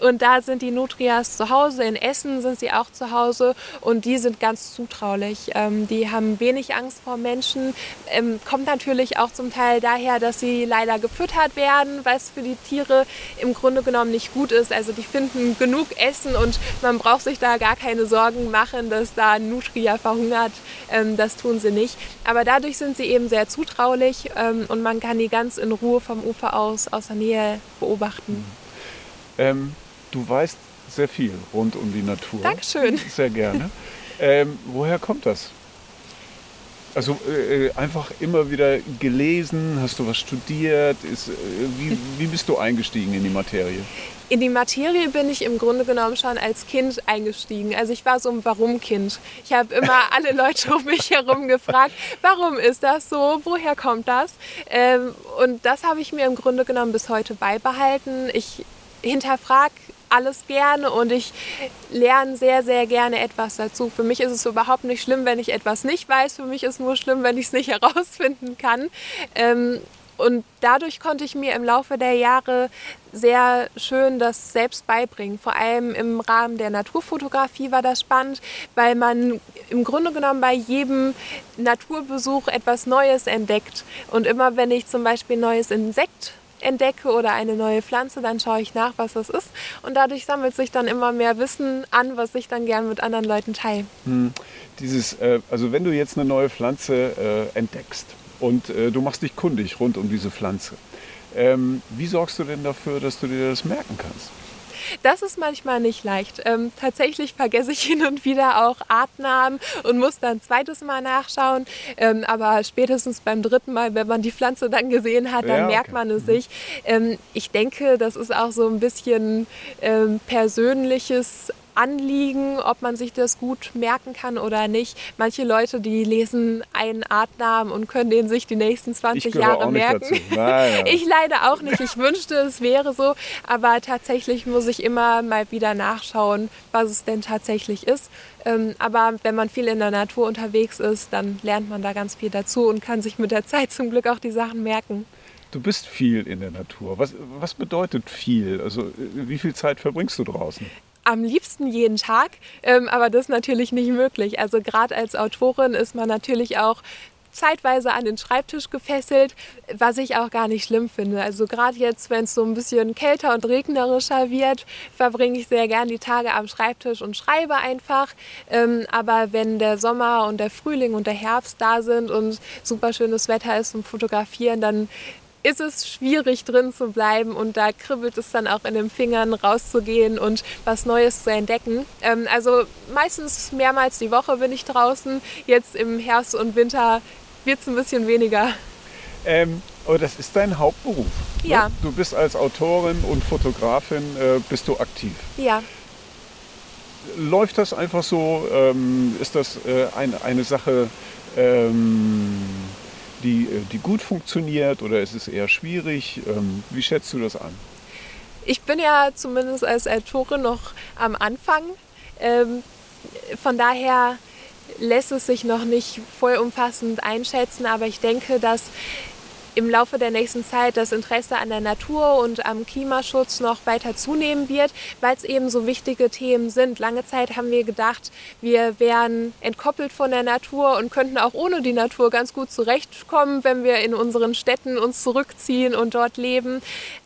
und da sind die Nutrias zu Hause. In Essen sind sie auch zu Hause und die sind ganz zutraulich. Ähm, die haben wenig Angst vor Menschen. Ähm, kommt natürlich auch zum Teil daher, dass sie leider gefüttert werden, es für die Tiere im Grunde genommen nicht gut ist. Also die finden genug Essen und man braucht sich da gar keine Sorgen machen, dass da ein Nutria verhungert. Ähm, das tun sie nicht. Aber dadurch sind sie eben sehr zutraulich ähm, und man kann die ganz in Ruhe vom Ufer aus, aus der Nähe beobachten. Ähm, du weißt sehr viel rund um die Natur. Dankeschön. Sehr gerne. ähm, woher kommt das? Also äh, äh, einfach immer wieder gelesen, hast du was studiert? Ist, äh, wie, wie bist du eingestiegen in die Materie? In die Materie bin ich im Grunde genommen schon als Kind eingestiegen. Also ich war so ein Warum-Kind. Ich habe immer alle Leute um mich herum gefragt, warum ist das so, woher kommt das? Ähm, und das habe ich mir im Grunde genommen bis heute beibehalten. Ich hinterfrage alles gerne und ich lerne sehr, sehr gerne etwas dazu. Für mich ist es überhaupt nicht schlimm, wenn ich etwas nicht weiß. Für mich ist es nur schlimm, wenn ich es nicht herausfinden kann. Ähm, und dadurch konnte ich mir im Laufe der Jahre sehr schön das selbst beibringen. Vor allem im Rahmen der Naturfotografie war das spannend, weil man im Grunde genommen bei jedem Naturbesuch etwas Neues entdeckt. Und immer wenn ich zum Beispiel ein neues Insekt entdecke oder eine neue Pflanze, dann schaue ich nach, was das ist. Und dadurch sammelt sich dann immer mehr Wissen an, was ich dann gern mit anderen Leuten teile. Hm. Dieses, äh, also wenn du jetzt eine neue Pflanze äh, entdeckst und äh, du machst dich kundig rund um diese Pflanze, ähm, wie sorgst du denn dafür, dass du dir das merken kannst? Das ist manchmal nicht leicht. Ähm, tatsächlich vergesse ich hin und wieder auch Artnamen und muss dann ein zweites Mal nachschauen. Ähm, aber spätestens beim dritten Mal, wenn man die Pflanze dann gesehen hat, dann ja, okay. merkt man es mhm. sich. Ähm, ich denke, das ist auch so ein bisschen ähm, persönliches Anliegen, ob man sich das gut merken kann oder nicht. Manche Leute, die lesen einen Artnamen und können den sich die nächsten 20 Jahre merken. Nein, ich leider auch nicht. Ich wünschte, es wäre so. Aber tatsächlich muss ich immer mal wieder nachschauen, was es denn tatsächlich ist. Ähm, aber wenn man viel in der Natur unterwegs ist, dann lernt man da ganz viel dazu und kann sich mit der Zeit zum Glück auch die Sachen merken. Du bist viel in der Natur. Was, was bedeutet viel? Also wie viel Zeit verbringst du draußen? Am liebsten jeden Tag, ähm, aber das ist natürlich nicht möglich. Also gerade als Autorin ist man natürlich auch zeitweise an den Schreibtisch gefesselt, was ich auch gar nicht schlimm finde. Also gerade jetzt, wenn es so ein bisschen kälter und regnerischer wird, verbringe ich sehr gern die Tage am Schreibtisch und schreibe einfach. Ähm, aber wenn der Sommer und der Frühling und der Herbst da sind und super schönes Wetter ist zum Fotografieren, dann ist es schwierig drin zu bleiben und da kribbelt es dann auch in den Fingern rauszugehen und was Neues zu entdecken. Ähm, also meistens mehrmals die Woche bin ich draußen. Jetzt im Herbst und Winter wird es ein bisschen weniger. Ähm, aber das ist dein Hauptberuf. Ne? Ja. Ne? Du bist als Autorin und Fotografin äh, bist du aktiv. Ja. Läuft das einfach so? Ähm, ist das äh, ein, eine Sache? Ähm, die, äh, die gut funktioniert oder ist es eher schwierig? Ähm, wie schätzt du das an? Ich bin ja zumindest als Autorin noch am Anfang. Ähm, von daher lässt es sich noch nicht vollumfassend einschätzen, aber ich denke, dass im Laufe der nächsten Zeit das Interesse an der Natur und am Klimaschutz noch weiter zunehmen wird, weil es eben so wichtige Themen sind. Lange Zeit haben wir gedacht, wir wären entkoppelt von der Natur und könnten auch ohne die Natur ganz gut zurechtkommen, wenn wir in unseren Städten uns zurückziehen und dort leben.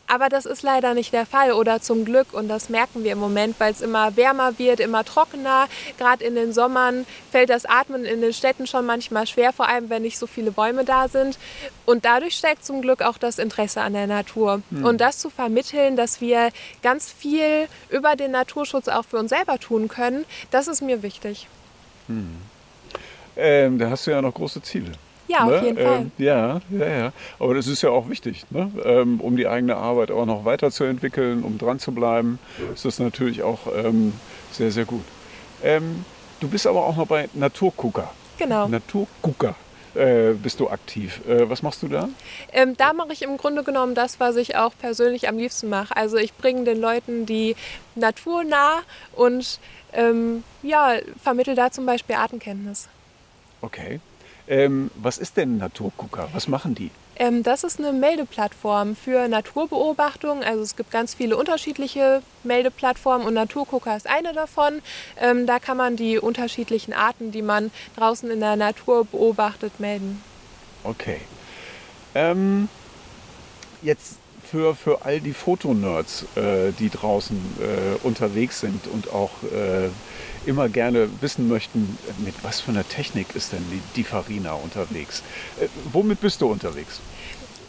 Aber das ist leider nicht der Fall oder zum Glück und das merken wir im Moment, weil es immer wärmer wird, immer trockener. Gerade in den Sommern fällt das Atmen in den Städten schon manchmal schwer, vor allem wenn nicht so viele Bäume da sind. Und dadurch steigt zum Glück auch das Interesse an der Natur. Hm. Und das zu vermitteln, dass wir ganz viel über den Naturschutz auch für uns selber tun können, das ist mir wichtig. Hm. Ähm, da hast du ja noch große Ziele. Ja, ne? auf jeden Fall. Ähm, ja, ja, ja. Aber das ist ja auch wichtig, ne? ähm, um die eigene Arbeit auch noch weiterzuentwickeln, um dran zu bleiben, ist das natürlich auch ähm, sehr, sehr gut. Ähm, du bist aber auch noch bei Naturgucker. Genau. Naturgucker. Äh, bist du aktiv. Äh, was machst du da? Ähm, da mache ich im Grunde genommen das, was ich auch persönlich am liebsten mache. Also ich bringe den Leuten die Natur nah und ähm, ja, vermittle da zum Beispiel Artenkenntnis. Okay. Ähm, was ist denn Naturgucker? Was machen die? Ähm, das ist eine Meldeplattform für Naturbeobachtung. Also es gibt ganz viele unterschiedliche Meldeplattformen und Naturgucker ist eine davon. Ähm, da kann man die unterschiedlichen Arten, die man draußen in der Natur beobachtet, melden. Okay. Ähm, jetzt für, für all die Fotonerds, äh, die draußen äh, unterwegs sind und auch äh, immer gerne wissen möchten, mit was für einer Technik ist denn die, die Farina unterwegs? Äh, womit bist du unterwegs?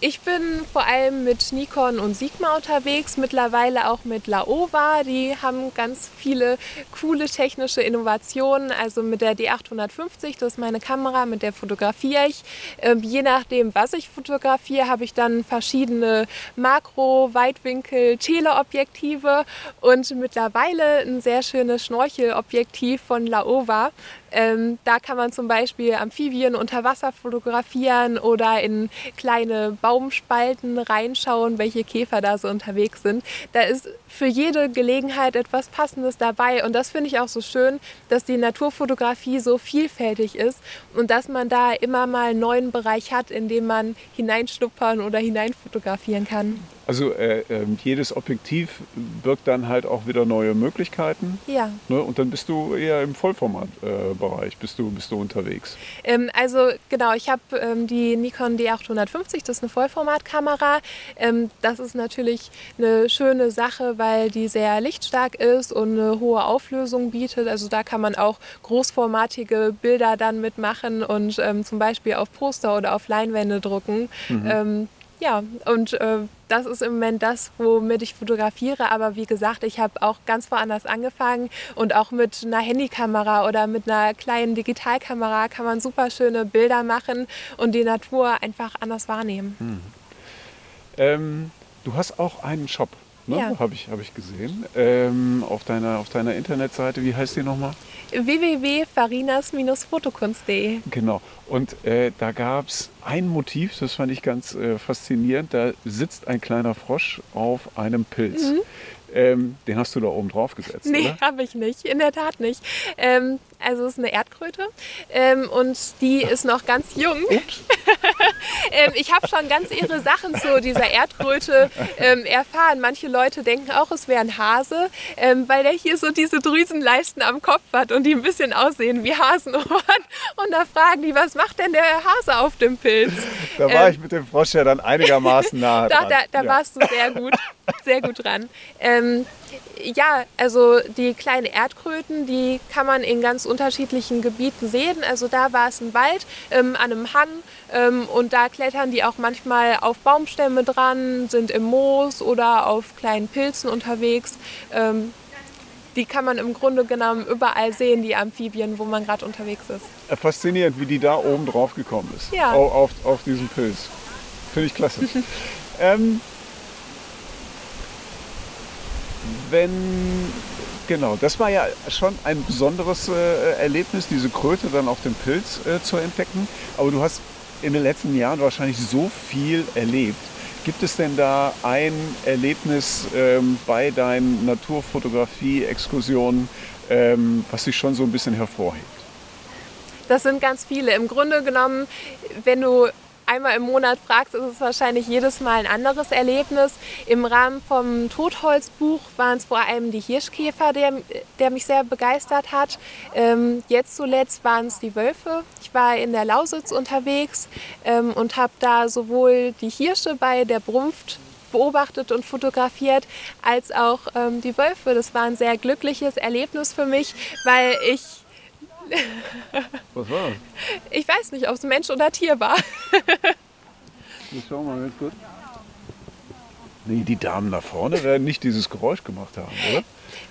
Ich bin vor allem mit Nikon und Sigma unterwegs, mittlerweile auch mit Laowa. Die haben ganz viele coole technische Innovationen. Also mit der D850, das ist meine Kamera, mit der fotografiere ich. Ähm, je nachdem, was ich fotografiere, habe ich dann verschiedene Makro-, Weitwinkel-, Teleobjektive und mittlerweile ein sehr schönes Schnorchelobjektiv von Laowa. Ähm, da kann man zum Beispiel Amphibien unter Wasser fotografieren oder in kleine Baumspalten reinschauen, welche Käfer da so unterwegs sind. Da ist für jede Gelegenheit etwas Passendes dabei und das finde ich auch so schön, dass die Naturfotografie so vielfältig ist und dass man da immer mal einen neuen Bereich hat, in dem man hineinschnuppern oder hineinfotografieren kann. Also äh, äh, jedes Objektiv birgt dann halt auch wieder neue Möglichkeiten. Ja. Ne? Und dann bist du eher im Vollformatbereich, äh, bist, du, bist du unterwegs. Ähm, also genau, ich habe ähm, die Nikon D850, das ist eine Vollformatkamera. Ähm, das ist natürlich eine schöne Sache, weil die sehr lichtstark ist und eine hohe Auflösung bietet. Also da kann man auch großformatige Bilder dann mitmachen und ähm, zum Beispiel auf Poster oder auf Leinwände drucken. Mhm. Ähm, ja, und äh, das ist im Moment das, womit ich fotografiere. Aber wie gesagt, ich habe auch ganz woanders angefangen und auch mit einer Handykamera oder mit einer kleinen Digitalkamera kann man super schöne Bilder machen und die Natur einfach anders wahrnehmen. Hm. Ähm, du hast auch einen Shop, ne? Ja. habe ich, hab ich gesehen, ähm, auf, deiner, auf deiner Internetseite. Wie heißt die nochmal? www.farinas-fotokunst.de Genau. Und äh, da gab es ein Motiv, das fand ich ganz äh, faszinierend. Da sitzt ein kleiner Frosch auf einem Pilz. Ähm, den hast du da oben drauf gesetzt, Nee, habe ich nicht. In der Tat nicht. Ähm, also es ist eine Erdkröte ähm, und die ist noch ganz jung. ähm, ich habe schon ganz irre Sachen zu dieser Erdkröte ähm, erfahren. Manche Leute denken auch, es wäre ein Hase, ähm, weil der hier so diese Drüsenleisten am Kopf hat und die ein bisschen aussehen wie Hasenohren. Und da fragen die, was macht denn der Hase auf dem Pilz? Da war Ähm, ich mit dem Frosch ja dann einigermaßen nah Da, dran. da, da ja. warst du sehr gut, sehr gut dran. Ähm, ja, also die kleinen Erdkröten, die kann man in ganz unterschiedlichen Gebieten sehen. Also da war es ein Wald ähm, an einem Hang ähm, und da klettern die auch manchmal auf Baumstämme dran, sind im Moos oder auf kleinen Pilzen unterwegs. Ähm, die kann man im Grunde genommen überall sehen, die Amphibien, wo man gerade unterwegs ist. Äh, Faszinierend, wie die da oben drauf gekommen ist. Ja. Au- Auf, auf diesen Pilz. Finde ich klasse. ähm, wenn, genau, das war ja schon ein besonderes äh, Erlebnis, diese Kröte dann auf dem Pilz äh, zu entdecken. Aber du hast in den letzten Jahren wahrscheinlich so viel erlebt. Gibt es denn da ein Erlebnis ähm, bei deinen Naturfotografie-Exkursionen, ähm, was dich schon so ein bisschen hervorhebt? Das sind ganz viele. Im Grunde genommen, wenn du einmal im Monat fragst, ist es wahrscheinlich jedes Mal ein anderes Erlebnis. Im Rahmen vom Totholzbuch waren es vor allem die Hirschkäfer, der, der mich sehr begeistert hat. Ähm, jetzt zuletzt waren es die Wölfe. Ich war in der Lausitz unterwegs ähm, und habe da sowohl die Hirsche bei der Brunft beobachtet und fotografiert, als auch ähm, die Wölfe. Das war ein sehr glückliches Erlebnis für mich, weil ich Was war ich weiß nicht, ob es Mensch oder Tier war. Das schauen wir mal ganz kurz. Nee, die Damen da vorne werden nicht dieses Geräusch gemacht haben, oder?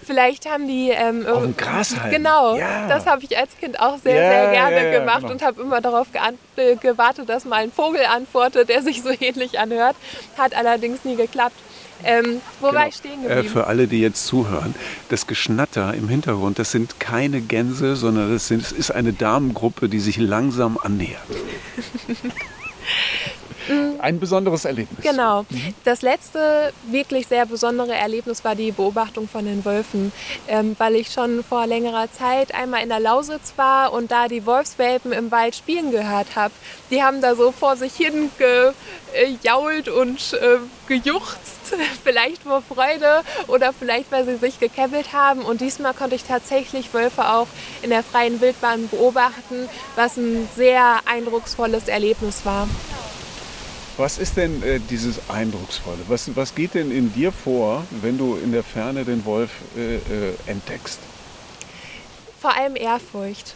Vielleicht haben die. Ähm, Auf dem Grashalm. Genau, Ja. das habe ich als Kind auch sehr, Ja, sehr gerne ja, ja, gemacht genau. und habe immer darauf äh, gewartet, dass mal ein Vogel antwortet, der sich so ähnlich anhört. Hat allerdings nie geklappt. Ähm, wo war ich stehen Äh, geblieben? für alle, die jetzt zuhören, das Geschnatter im Hintergrund, das sind keine Gänse, sondern das, sind, es ist eine Damengruppe, die sich langsam annähert. Ein besonderes Erlebnis. Genau. Mhm. Das letzte wirklich sehr besondere Erlebnis war die Beobachtung von den Wölfen, ähm, weil ich schon vor längerer Zeit einmal in der Lausitz war und da die Wolfswelpen im Wald spielen gehört habe. Die haben da so vor sich hin gejault und äh, gejuchzt, vielleicht vor Freude oder vielleicht, weil sie sich gekebbelt haben. Und diesmal konnte ich tatsächlich Wölfe auch in der freien Wildbahn beobachten, was ein sehr eindrucksvolles Erlebnis war. Was ist denn äh, dieses Eindrucksvolle? Was, was geht denn in dir vor, wenn du in der Ferne den Wolf äh, äh, entdeckst? vor allem Ehrfurcht.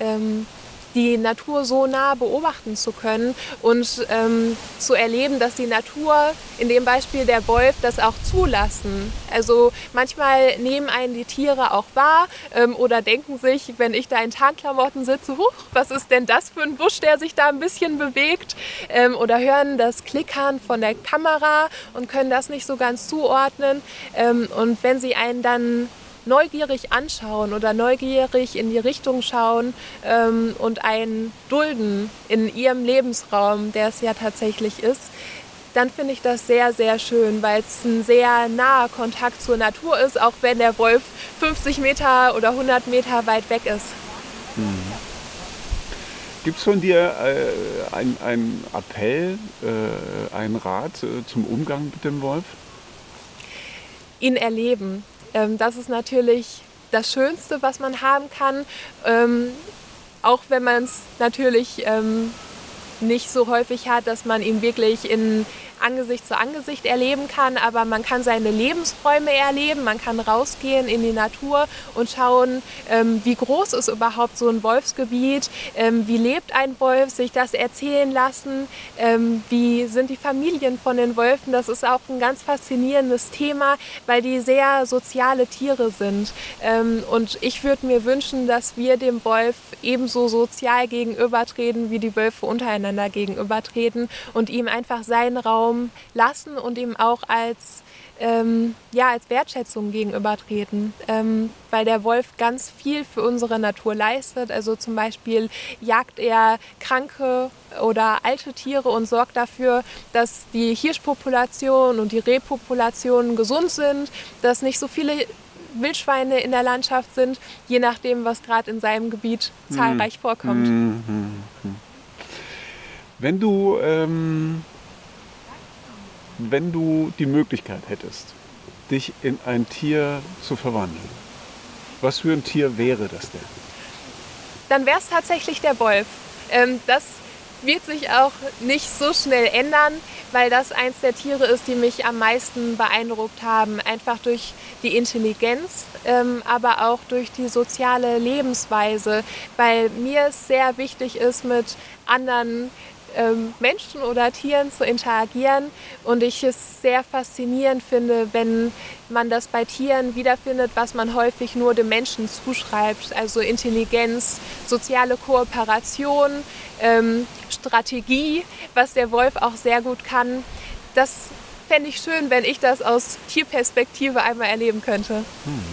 Ähm, die Natur so nah beobachten zu können und ähm, zu erleben, dass die Natur, in dem Beispiel der Wolf, das auch zulassen. Also manchmal nehmen einen die Tiere auch wahr ähm, oder denken sich, wenn ich da in Tarnklamotten sitze, huch, was ist denn das für ein Busch, der sich da ein bisschen bewegt? Ähm, oder hören das Klickern von der Kamera und können das nicht so ganz zuordnen. Ähm, und wenn sie einen dann neugierig anschauen oder neugierig in die Richtung schauen ähm, und einen dulden in ihrem Lebensraum, der es ja tatsächlich ist, dann finde ich das sehr, sehr schön, weil es ein sehr naher Kontakt zur Natur ist, auch wenn der Wolf 50 Meter oder 100 Meter weit weg ist. Gibt es von dir äh, einen Appell, äh, einen Rat äh, zum Umgang mit dem Wolf? ihn erleben. Ähm, das ist natürlich das Schönste, was man haben kann, ähm, auch wenn man es natürlich ähm, nicht so häufig hat, dass man ihn wirklich in Angesicht zu Angesicht erleben kann, aber man kann seine Lebensräume erleben, man kann rausgehen in die Natur und schauen, ähm, wie groß ist überhaupt so ein Wolfsgebiet, ähm, wie lebt ein Wolf, sich das erzählen lassen, ähm, wie sind die Familien von den Wölfen. Das ist auch ein ganz faszinierendes Thema, weil die sehr soziale Tiere sind. Ähm, und ich würde mir wünschen, dass wir dem Wolf ebenso sozial gegenübertreten, wie die Wölfe untereinander gegenübertreten und ihm einfach seinen Raum lassen und ihm auch als ähm, ja, als Wertschätzung gegenübertreten, ähm, weil der Wolf ganz viel für unsere Natur leistet. Also zum Beispiel jagt er kranke oder alte Tiere und sorgt dafür, dass die Hirschpopulation und die Rehpopulationen gesund sind, dass nicht so viele Wildschweine in der Landschaft sind, je nachdem, was gerade in seinem Gebiet zahlreich hm. vorkommt. Hm, hm. Wenn du ähm wenn du die Möglichkeit hättest, dich in ein Tier zu verwandeln, was für ein Tier wäre das denn? Dann wäre es tatsächlich der Wolf. Ähm, das wird sich auch nicht so schnell ändern, weil das eins der Tiere ist, die mich am meisten beeindruckt haben. Einfach durch die Intelligenz, ähm, aber auch durch die soziale Lebensweise, weil mir es sehr wichtig ist, mit anderen ähm, Menschen oder Tieren zu interagieren und ich es sehr faszinierend finde, wenn man das bei Tieren wiederfindet, was man häufig nur dem Menschen zuschreibt, also Intelligenz, soziale Kooperation, ähm, Strategie, was der Wolf auch sehr gut kann. Das fände ich schön, wenn ich das aus Tierperspektive einmal erleben könnte. Hm.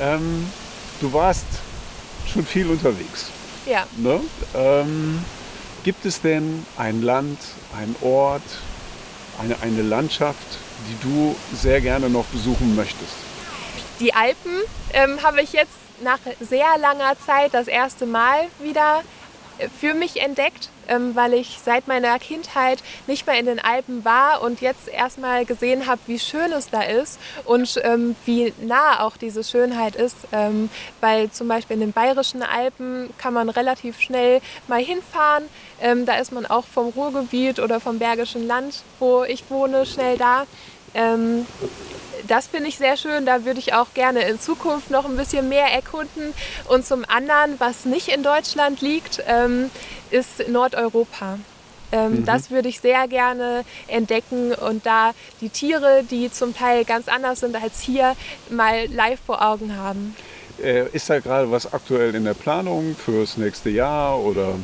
Ähm, du warst schon viel unterwegs. Ja. Ne? Ähm, Gibt es denn ein Land, ein Ort, eine, eine Landschaft, die du sehr gerne noch besuchen möchtest? Die Alpen ähm, habe ich jetzt nach sehr langer Zeit das erste Mal wieder für mich entdeckt, ähm, weil ich seit meiner Kindheit nicht mehr in den Alpen war und jetzt erstmal gesehen habe, wie schön es da ist und ähm, wie nah auch diese Schönheit ist. Ähm, weil zum Beispiel in den bayerischen Alpen kann man relativ schnell mal hinfahren. Da ist man auch vom Ruhrgebiet oder vom Bergischen Land, wo ich wohne, schnell da. Ähm, das finde ich sehr schön. Da würde ich auch gerne in Zukunft noch ein bisschen mehr erkunden. Und zum anderen, was nicht in Deutschland liegt, ähm, ist Nordeuropa. Ähm, mhm. Das würde ich sehr gerne entdecken und da die Tiere, die zum Teil ganz anders sind als hier, mal live vor Augen haben. Äh, ist da gerade was aktuell in der Planung fürs nächste Jahr oder?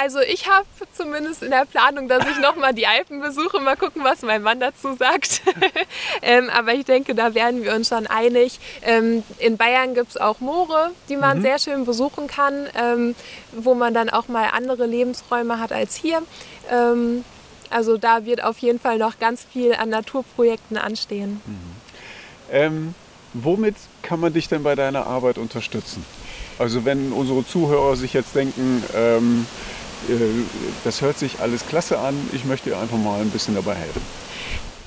Also ich habe zumindest in der Planung, dass ich nochmal die Alpen besuche, mal gucken, was mein Mann dazu sagt. ähm, aber ich denke, da werden wir uns schon einig. Ähm, in Bayern gibt es auch Moore, die man mhm. sehr schön besuchen kann, ähm, wo man dann auch mal andere Lebensräume hat als hier. Ähm, also da wird auf jeden Fall noch ganz viel an Naturprojekten anstehen. Mhm. Ähm, womit kann man dich denn bei deiner Arbeit unterstützen? Also wenn unsere Zuhörer sich jetzt denken, ähm, äh, das hört sich alles klasse an, ich möchte dir einfach mal ein bisschen dabei helfen.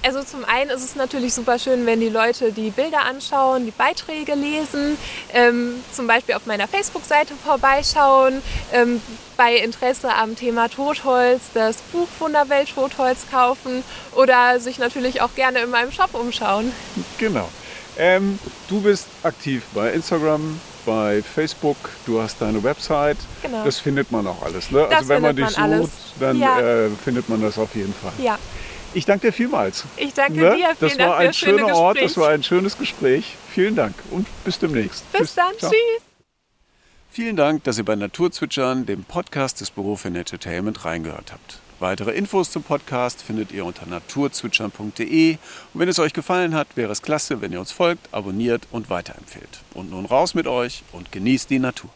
Also zum einen ist es natürlich super schön, wenn die Leute die Bilder anschauen, die Beiträge lesen, ähm, zum Beispiel auf meiner Facebook-Seite vorbeischauen, ähm, bei Interesse am Thema Totholz das Buch Wunderwelt Totholz kaufen oder sich natürlich auch gerne in meinem Shop umschauen. Genau. Ähm, du bist aktiv bei Instagram, bei Facebook, du hast deine Website. Genau. Das findet man auch alles. Ne? also wenn man dich sucht, alles. dann ja. äh, findet man das auf jeden Fall. Ja. Ich danke dir vielmals. Ich danke ne? dir. Vielen das war ein schöner Ort, das war ein schönes Gespräch. Vielen Dank und bis demnächst. Bis Tschüss. dann. Ciao. Tschüss. Vielen Dank, dass ihr bei Naturzwitschern, dem Podcast des Büro für Entertainment, reingehört habt. Weitere Infos zum Podcast findet ihr unter naturzwitschern.de. Und wenn es euch gefallen hat, wäre es klasse, wenn ihr uns folgt, abonniert und weiterempfehlt. Und nun raus mit euch und genießt die Natur.